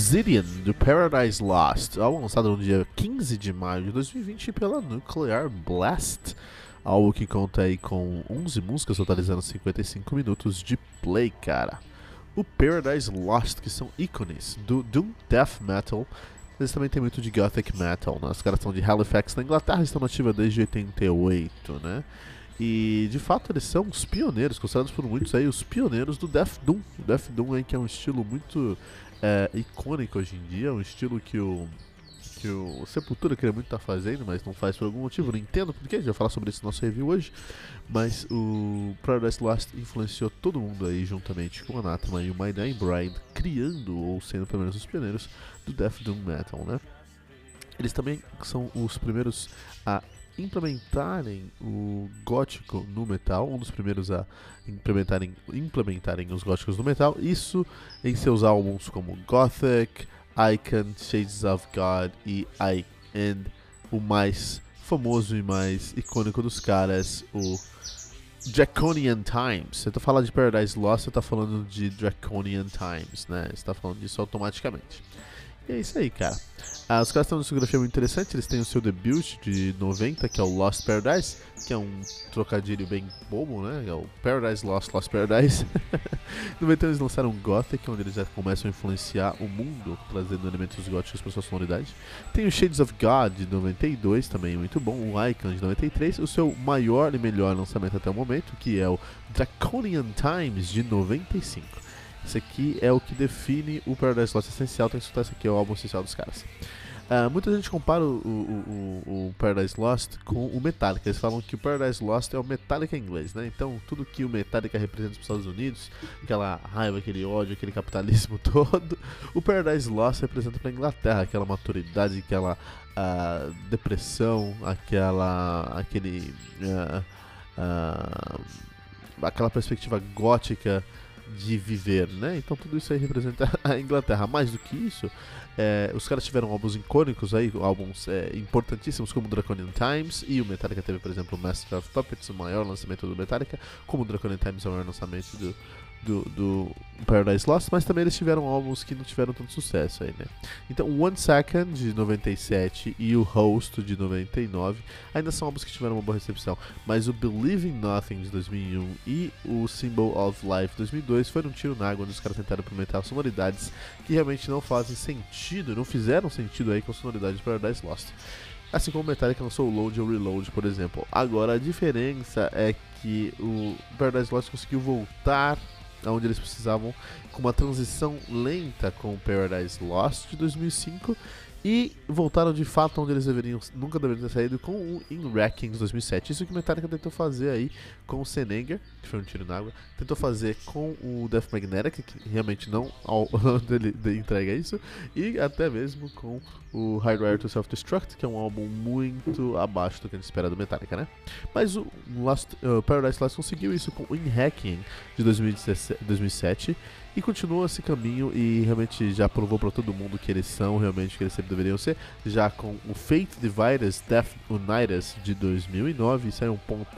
Obsidian, do Paradise Lost, álbum lançado no dia 15 de maio de 2020 pela Nuclear Blast. Algo que conta aí com 11 músicas, totalizando 55 minutos de play, cara. O Paradise Lost, que são ícones do Doom Death Metal, eles também têm muito de Gothic Metal, né? Os caras são de Halifax, na Inglaterra, estão nativos desde 88, né? E de fato eles são os pioneiros, considerados por muitos aí os pioneiros do Death Doom. O Death Doom aí que é um estilo muito é, icônico hoje em dia, um estilo que o que o Sepultura queria muito estar tá fazendo, mas não faz por algum motivo, não entendo porque, a gente vai falar sobre isso no nosso review hoje, mas o Paradise Lost influenciou todo mundo aí, juntamente com o Anathema e o My Dying Bride, criando, ou sendo pelo menos os pioneiros, do Death Doom Metal, né? Eles também são os primeiros a implementarem o gótico no metal, um dos primeiros a implementarem, implementarem os góticos no metal, isso em seus álbuns como Gothic, Icon, Shades of God e I and o mais famoso e mais icônico dos caras, o Draconian Times. Você tá falando de Paradise Lost, você tá falando de Draconian Times, né? Você tá falando disso automaticamente. E é isso aí, cara. Ah, os caras têm uma discografia muito interessante, eles têm o seu debut de 90, que é o Lost Paradise, que é um trocadilho bem bobo, né? É o Paradise Lost, Lost Paradise. no 90 eles lançaram Gothic, onde eles já começam a influenciar o mundo, trazendo elementos góticos para sua sonoridade. Tem o Shades of God de 92, também muito bom, o Icon de 93, o seu maior e melhor lançamento até o momento, que é o Draconian Times de 95. Esse aqui é o que define o Paradise Lost essencial, tem que escutar esse aqui, é o álbum essencial dos caras. Uh, muita gente compara o, o, o, o, Paradise Lost com o Metallica. Eles falam que o Paradise Lost é o Metallica inglês, né? Então, tudo que o Metallica representa para os Estados Unidos, aquela raiva, aquele ódio, aquele capitalismo todo, o Paradise Lost representa para a Inglaterra, aquela maturidade, aquela uh, depressão, aquela, aquele, uh, aquela perspectiva gótica de viver, né? Então tudo isso aí representa a Inglaterra. Mais do que isso, é, os caras tiveram álbuns icônicos aí, álbuns é, importantíssimos como Draconian Times e o Metallica teve, por exemplo, Master of Puppets, o maior lançamento do Metallica, como o Draconian Times é o maior lançamento do, do, do, Paradise Lost, mas também eles tiveram álbuns que não tiveram tanto sucesso aí, né? Então, One Second de 97 e o Host de 99 ainda são álbuns que tiveram uma boa recepção, mas o Believe in Nothing de 2001 e o Symbol of Life de 2002 foram um tiro na água onde os caras tentaram implementar sonoridades que realmente não fazem sentido, não fizeram sentido aí com a sonoridade de Paradise Lost. Assim como o Metallica lançou o Load ou Reload, por exemplo. Agora, a diferença é que o Paradise Lost conseguiu voltar onde eles precisavam com uma transição lenta com Paradise Lost de 2005 e voltaram de fato onde eles deveriam, nunca deveriam ter saído com o In Wreckings 2007. Isso que Metallica tentou fazer aí com o Senenger, que foi um tiro na água, tentou fazer com o Death Magnetic, que realmente não ele entrega isso, e até mesmo com o Hardware to Self-Destruct, que é um álbum muito abaixo do que a gente espera do Metallica, né? Mas o Lost, uh, Paradise Lost conseguiu isso com o In Hacking de 2017, 2007 e continua esse caminho e realmente já provou para todo mundo que eles são realmente que eles sempre deveriam ser. Já com o Fate Dividers Death Unitas de 2009, isso aí é um ponto.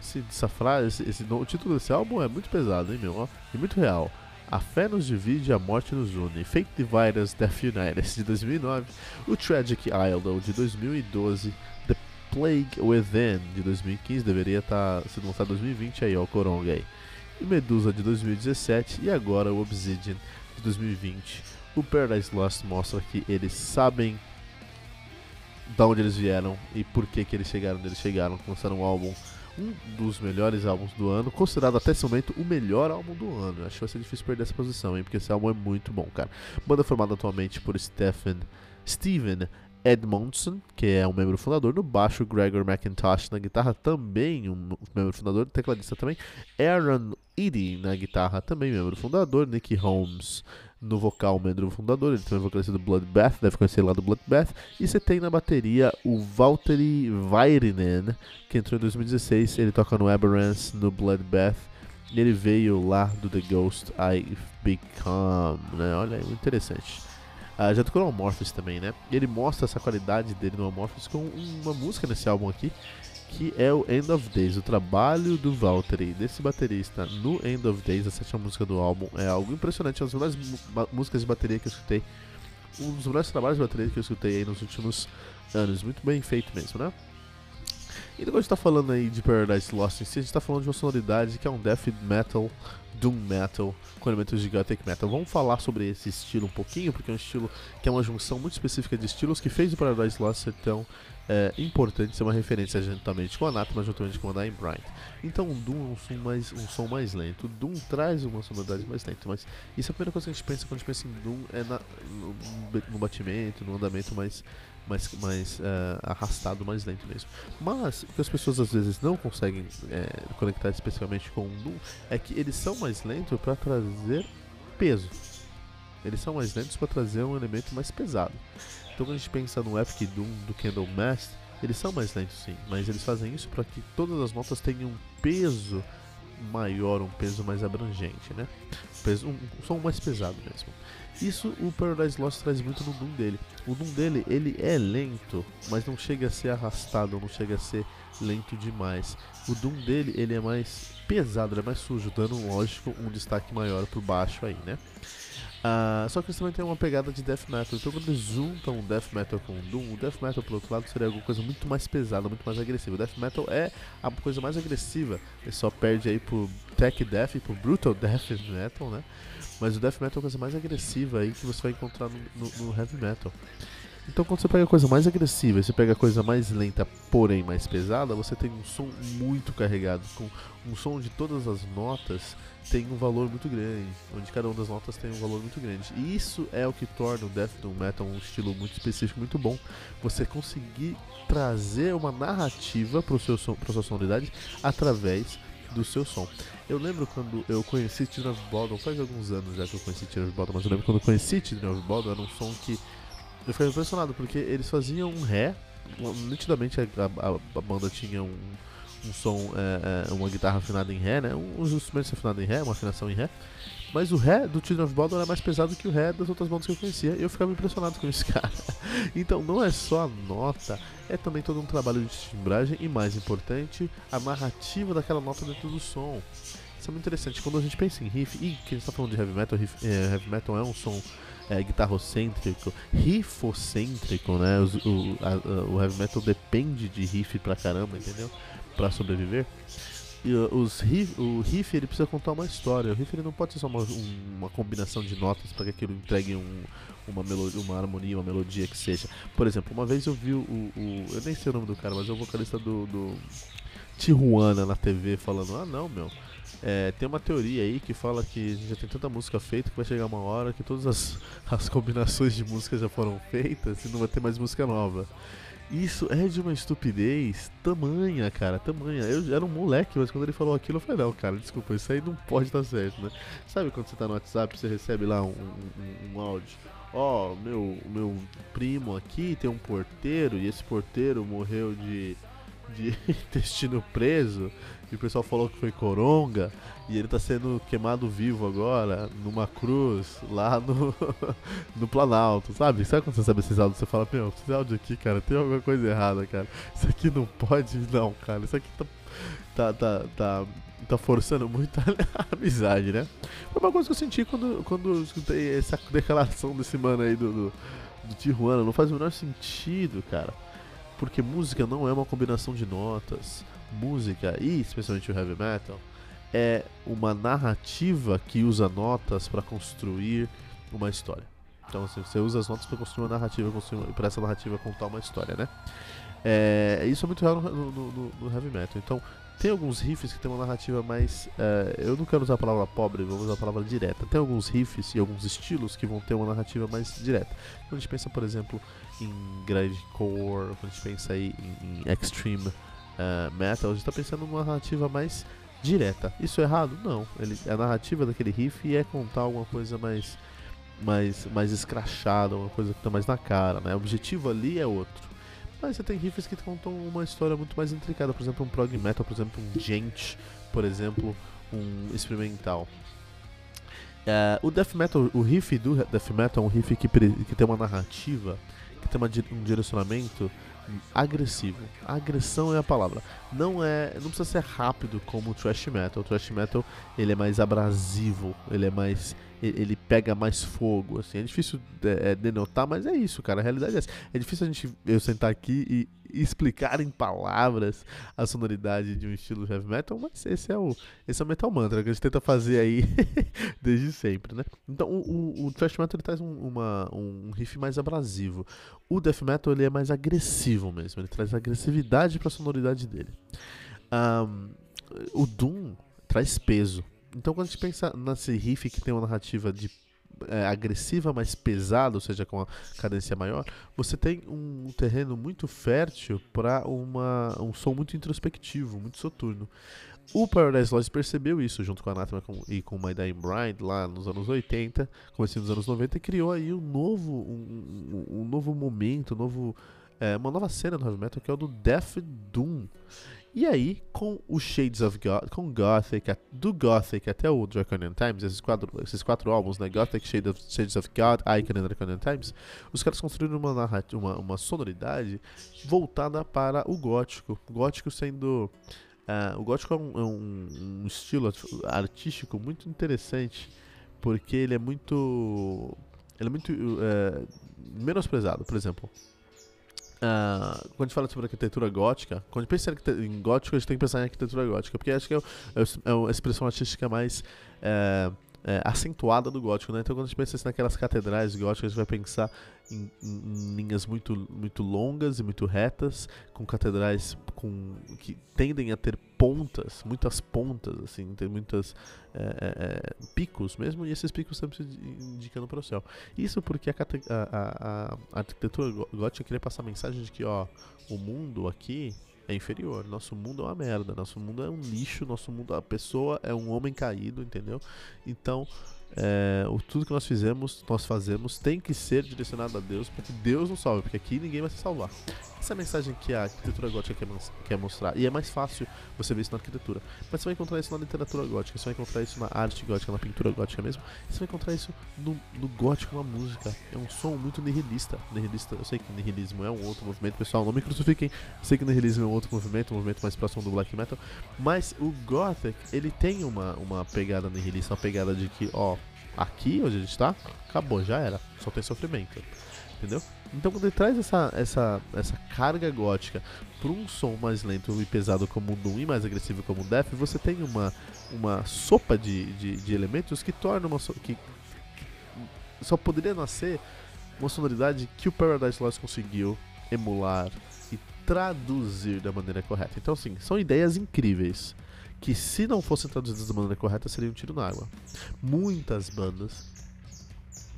Esse, essa frase, esse, esse, o título desse álbum é muito pesado, hein, meu? E muito real. A fé nos divide, a morte nos une. Fate Dividers Death Unitas de 2009, o Tragic Idol de 2012, The Plague Within de 2015, deveria estar tá sendo lançado em 2020 aí, ó, o Coronga aí e Medusa de 2017 e agora o Obsidian de 2020. O Paradise Lost mostra que eles sabem da onde eles vieram e por que, que eles chegaram onde eles chegaram, lançaram um álbum um dos melhores álbuns do ano, considerado até esse momento o melhor álbum do ano. Acho que vai ser difícil perder essa posição, hein? Porque esse álbum é muito bom, cara. Banda formada atualmente por Stephen, Steven Edmondson, que é um membro fundador, no baixo Gregor McIntosh, na guitarra também um membro fundador, tecladista também, Aaron Eady na guitarra também membro fundador, Nicky Holmes no vocal, membro fundador, ele também é vocalista do Bloodbath, deve conhecer lá do Bloodbath, e você tem na bateria o Valtteri Vairinen, que entrou em 2016, ele toca no Aberrance, no Bloodbath, e ele veio lá do The Ghost I've Become, né? Olha, interessante. Uh, já tocou no Amorphis também, né? E ele mostra essa qualidade dele no Amorphis com uma música nesse álbum aqui, que é o End of Days, o trabalho do Valtteri, desse baterista no End of Days, a sétima música do álbum, é algo impressionante, é uma das melhores músicas de bateria que eu escutei, um dos melhores trabalhos de bateria que eu escutei aí nos últimos anos, muito bem feito mesmo, né? E depois gente tá falando aí de Paradise Lost em si, a gente tá falando de uma sonoridade que é um death metal, doom metal, com elementos de gothic metal. Vamos falar sobre esse estilo um pouquinho, porque é um estilo que é uma junção muito específica de estilos que fez o Paradise Lost ser tão é, importante, ser uma referência juntamente com a Anathema, juntamente com Dying Bright. Então o Doom é um som mais, um som mais lento. O Doom traz uma sonoridade mais lenta, mas isso é a primeira coisa que a gente pensa quando a gente pensa em Doom, é na, no, no batimento, no andamento mais mais, mais uh, arrastado, mais lento mesmo. Mas o que as pessoas às vezes não conseguem é, conectar especificamente com o Doom é que eles são mais lentos para trazer peso. Eles são mais lentos para trazer um elemento mais pesado. Então quando a gente pensa no Epic Doom do Candlemass, eles são mais lentos sim, mas eles fazem isso para que todas as notas tenham um peso maior, um peso mais abrangente, né? Um, som mais pesado mesmo. Isso o Paradise Lost traz muito no Doom dele. O Doom dele, ele é lento, mas não chega a ser arrastado, não chega a ser lento demais. O Doom dele, ele é mais pesado, ele é mais sujo, dando, lógico, um destaque maior pro baixo aí, né? Uh, só que eles também tem uma pegada de death metal. Então quando eles juntam o death metal com o Doom, o death metal por outro lado seria alguma coisa muito mais pesada, muito mais agressiva. O death metal é a coisa mais agressiva. Ele só perde aí pro tech death e pro brutal death metal, né? Mas o death metal é a coisa mais agressiva aí que você vai encontrar no, no, no heavy metal. Então quando você pega a coisa mais agressiva e você pega a coisa mais lenta, porém mais pesada, você tem um som muito carregado, com um som onde todas as notas têm um valor muito grande, onde cada uma das notas tem um valor muito grande. E isso é o que torna o Death Metal um estilo muito específico, muito bom. Você conseguir trazer uma narrativa para sua sonoridade através do seu som. Eu lembro quando eu conheci Tina of faz alguns anos já que eu conheci Tina of mas eu lembro quando eu conheci Tina of era um som que eu fiquei impressionado, porque eles faziam um ré, nitidamente a, a, a banda tinha um, um som, é, é, uma guitarra afinada em ré, né? Um, um instrumento afinado em ré, uma afinação em ré. Mas o ré do Children of Bodom era mais pesado que o ré das outras bandas que eu conhecia. E eu ficava impressionado com esse cara. então não é só a nota, é também todo um trabalho de timbragem e, mais importante, a narrativa daquela nota dentro do som. Isso é muito interessante. Quando a gente pensa em riff, e que a gente está falando de heavy metal, riff, é, heavy metal é um som é, guitarrocêntrico, riffocêntrico, né? o, a, o heavy metal depende de riff pra caramba, entendeu? Pra sobreviver. E, uh, os riff, o riff ele precisa contar uma história. O riff ele não pode ser só uma, uma combinação de notas para que aquilo entregue um, uma, melodia, uma harmonia, uma melodia que seja. Por exemplo, uma vez eu vi o, o Eu nem sei o nome do cara, mas é o vocalista do, do Tijuana na TV falando: Ah, não, meu. É, tem uma teoria aí que fala que já tem tanta música feita que vai chegar uma hora que todas as, as combinações de música já foram feitas e não vai ter mais música nova. Isso é de uma estupidez tamanha, cara, tamanha. Eu era um moleque, mas quando ele falou aquilo, eu falei, não, cara, desculpa, isso aí não pode estar certo, né? Sabe quando você tá no WhatsApp, você recebe lá um, um, um áudio? Ó, oh, meu, meu primo aqui tem um porteiro e esse porteiro morreu de de intestino preso e o pessoal falou que foi coronga e ele tá sendo queimado vivo agora numa cruz lá no, no Planalto, sabe? Sabe quando você sabe esses áudios? Você fala, meu, esse áudio aqui, cara, tem alguma coisa errada, cara. Isso aqui não pode, não, cara. Isso aqui tá, tá, tá, tá, tá forçando muito a amizade, né? Foi uma coisa que eu senti quando, quando escutei essa declaração desse mano aí do, do, do Tijuana. Não faz o menor sentido, cara porque música não é uma combinação de notas. Música, e especialmente o heavy metal, é uma narrativa que usa notas para construir uma história. Então assim, você usa as notas para construir uma narrativa, para essa narrativa contar uma história, né? É, isso é muito real no, no, no, no, heavy metal. Então, tem alguns riffs que tem uma narrativa mais. Uh, eu não quero usar a palavra pobre, vou usar a palavra direta. Tem alguns riffs e alguns estilos que vão ter uma narrativa mais direta. Quando a gente pensa, por exemplo, em grindcore, quando a gente pensa aí em, em extreme uh, metal, a gente está pensando numa narrativa mais direta. Isso é errado? Não. Ele, a narrativa daquele riff é contar alguma coisa mais mais, mais escrachada, uma coisa que está mais na cara, né? O objetivo ali é outro. Mas você tem riffs que contam uma história muito mais intricada, por exemplo, um prog metal, por exemplo, um gent, por exemplo, um experimental. Uh, o death metal, o riff do death metal é um riff que, que tem uma narrativa, que tem uma, um direcionamento agressivo. Agressão é a palavra. Não é, não precisa ser rápido como o thrash metal. O thrash metal ele é mais abrasivo, ele é mais ele pega mais fogo, assim. É difícil é, é, denotar, mas é isso, cara. A realidade é essa. É difícil a gente eu sentar aqui e, explicar em palavras a sonoridade de um estilo heavy metal, mas esse é o esse é o metal mantra que a gente tenta fazer aí desde sempre, né? Então o, o, o thrash metal ele traz um, uma, um riff mais abrasivo. O death metal ele é mais agressivo mesmo. Ele traz agressividade para a sonoridade dele. Um, o doom traz peso então quando a gente pensa nesse riff que tem uma narrativa de é, agressiva, mais pesada, ou seja, com uma cadência maior, você tem um terreno muito fértil para um som muito introspectivo, muito soturno. O Paradise Lost percebeu isso junto com a Anathema e com My Dying Bride lá nos anos 80, começando nos anos 90, e criou aí um novo, um, um, um novo momento, um novo, é, uma nova cena no heavy metal que é o do Death Doom. E aí, com o Shades of God, com Gothic, do Gothic até o Draconian Times, esses quatro, esses quatro álbuns, né? Gothic, Shades of, Shades of God, Icon e Draconian Times, os caras construíram uma, uma, uma sonoridade voltada para o gótico. O gótico sendo. Uh, o gótico é, um, é um, um, estilo artístico muito interessante, porque ele é muito. Ele é muito uh, menosprezado, por exemplo. Uh, quando a gente fala sobre arquitetura gótica, quando a gente pensa em gótico, a gente tem que pensar em arquitetura gótica, porque acho que é, é, é a expressão artística mais é, é, acentuada do gótico, né? Então quando a gente pensa assim, naquelas catedrais góticas, a gente vai pensar em, em, linhas muito, muito longas e muito retas, com catedrais com, que tendem a ter pontas, muitas pontas, assim, tem muitos é, é, é, picos mesmo, e esses picos sempre indicando para o céu. Isso porque a, a, a, arquitetura gótica queria passar a mensagem de que, ó, o mundo aqui é inferior. Nosso mundo é uma merda, nosso mundo é um lixo, nosso mundo, a pessoa é um homem caído, entendeu? Então, é, o, tudo que nós fizemos, nós fazemos, tem que ser direcionado a Deus, para que Deus nos salve, porque aqui ninguém vai se salvar. Essa é a mensagem que a arquitetura gótica quer, quer mostrar. E é mais fácil você ver isso na arquitetura. Mas você vai encontrar isso na literatura gótica, você vai encontrar isso na arte gótica, na pintura gótica mesmo. Você vai encontrar isso no, no gótico, na música. É um som muito nihilista. Nihilista, eu sei que nihilismo é um outro movimento, pessoal. Não me crucifiquem. Eu sei que nihilismo é um outro movimento, um movimento mais próximo do black metal. Mas o gothic, ele tem uma, uma pegada nihilista, uma pegada de que, ó, aqui onde a gente tá, acabou, já era. Só tem sofrimento. Entendeu? Então quando ele traz essa, essa, essa carga gótica para um som mais lento e pesado como o Doom e mais agressivo como o Death, você tem uma, uma sopa de, de, de elementos que torna uma so que, que só poderia nascer uma sonoridade que o Paradise Lost conseguiu emular e traduzir da maneira correta. Então assim, são ideias incríveis que se não fossem traduzidas da maneira correta seria um tiro na água. Muitas bandas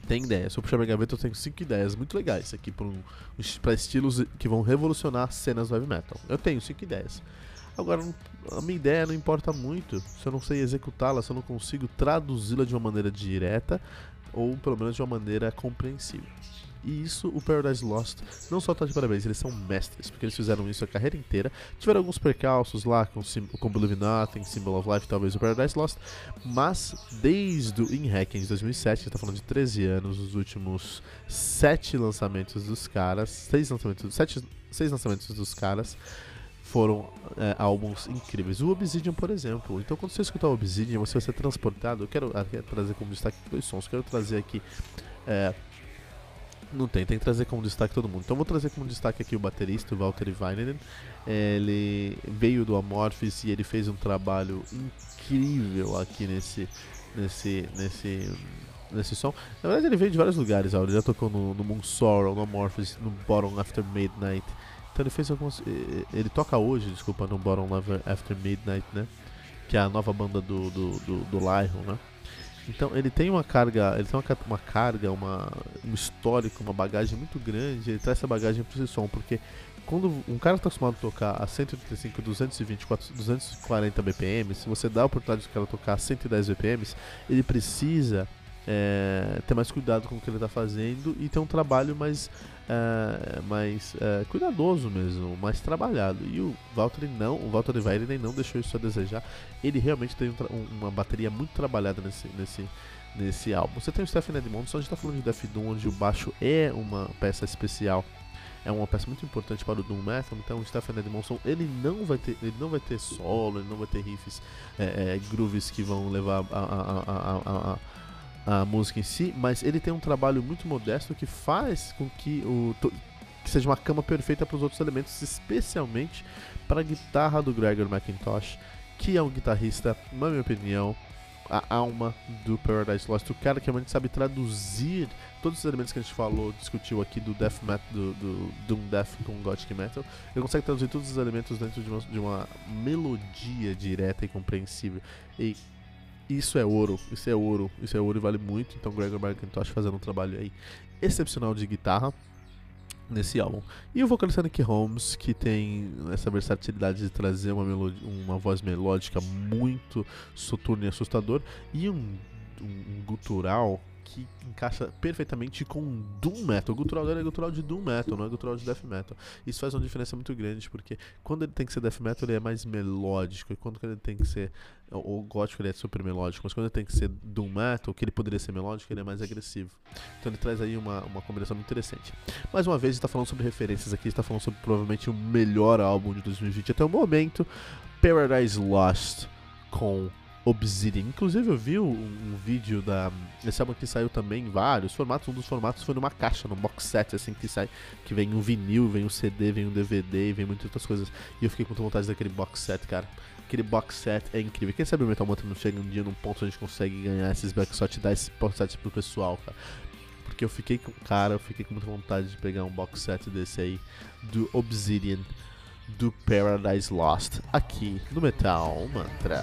tem ideia. Se eu puxar minha gaveta, eu tenho cinco ideias muito legais aqui para um, estilos que vão revolucionar cenas do heavy metal. Eu tenho cinco ideias. Agora, a minha ideia não importa muito se eu não sei executá-la, se eu não consigo traduzi-la de uma maneira direta ou pelo menos de uma maneira compreensível. E isso o Paradise Lost não só tá de parabéns, eles são mestres, porque eles fizeram isso a carreira inteira. Tiveram alguns percalços lá com, com Believe Nothing, Symbol of Life, talvez o Paradise Lost, mas desde o In Hacking de 2007, a gente tá falando de 13 anos, os últimos 7 lançamentos dos caras, 6 lançamentos, 7, 6 lançamentos dos caras foram é, álbuns incríveis. O Obsidian, por exemplo. Então, quando você escutar o Obsidian, você vai ser transportado. Eu quero, quero trazer como destaque dois sons. Eu quero trazer aqui é, não tem, tem que trazer como destaque todo mundo. Então vou trazer como destaque aqui o baterista, o Walter Vainen. Ele veio do Amorphis e ele fez um trabalho incrível aqui nesse, nesse, nesse, nesse som. Na verdade ele veio de vários lugares, ó. ele já tocou no, no Moon Sorrow, no Amorphis, no Bottom After Midnight. Então ele fez algumas. Ele toca hoje, desculpa, no Bottom After Midnight, né? Que é a nova banda do, do, do, do Lion, né? Então ele tem uma carga, ele tem uma, uma carga, uma, um histórico, uma bagagem muito grande, ele traz essa bagagem para esse som, porque quando um cara está acostumado a tocar a 135, 220, 240 BPM, se você dá a oportunidade de cara tocar a 110 BPM, ele precisa é, ter mais cuidado com o que ele está fazendo e ter um trabalho mais, é, mais é, cuidadoso mesmo, mais trabalhado. E o Walter não, o Walter Weirinen não deixou isso a desejar. Ele realmente tem um, uma bateria muito trabalhada nesse, nesse, nesse álbum. Você tem o Stephen Edmondson, a gente está falando de Death Doom, onde o baixo é uma peça especial é uma peça muito importante para o Doom Metal, então o Stephen Edmondson ele não vai ter, ele não vai ter solo, ele não vai ter riffs, é, é, grooves que vão levar a, a, a, a música em si, mas ele tem um trabalho muito modesto que faz com que o que seja uma cama perfeita para os outros elementos, especialmente para a guitarra do Gregor McIntosh, que é um guitarrista, na minha opinião, a alma do Paradise Lost, o cara que realmente sabe traduzir todos os elementos que a gente falou, discutiu aqui do death metal, do, do Doom Death com Gothic Metal, ele consegue traduzir todos os elementos dentro de uma, de uma melodia direta e compreensível. E isso é ouro, isso é ouro, isso é ouro e vale muito. Então, Gregor McIntosh fazendo um trabalho aí excepcional de guitarra nesse álbum. E o vocalista Nick Holmes, que tem essa versatilidade de trazer uma, uma voz melódica muito soturna e assustador, e um, um, um gutural que encaixa perfeitamente com Doom Metal. O gutural dele é gutural de Doom Metal, não é gutural de Death Metal. Isso faz uma diferença muito grande, porque quando ele tem que ser Death Metal, ele é mais melódico, e quando ele tem que ser. O gótico ele é super melódico, mas quando ele tem que ser Doom Metal, que ele poderia ser melódico, ele é mais agressivo. Então ele traz aí uma, uma combinação muito interessante. Mais uma vez, está falando sobre referências aqui, está falando sobre provavelmente o melhor álbum de 2020 até o momento, Paradise Lost com Obsidian. Inclusive eu vi um, um, vídeo da. Esse álbum que saiu também em vários formatos. Um dos formatos foi numa caixa, num box set, assim, que sai. Que vem um vinil, vem um CD, vem um DVD, vem muitas outras coisas. E eu fiquei com vontade daquele box set, cara. Aquele box set é incrível. Quem sabe o Metal Mantra não chega um dia num ponto onde a gente consegue ganhar esses box set e dar esse box set pro pessoal, cara. Porque eu fiquei com. Cara, eu fiquei com muita vontade de pegar um box set desse aí. Do Obsidian. Do Paradise Lost. Aqui no Metal Mantra.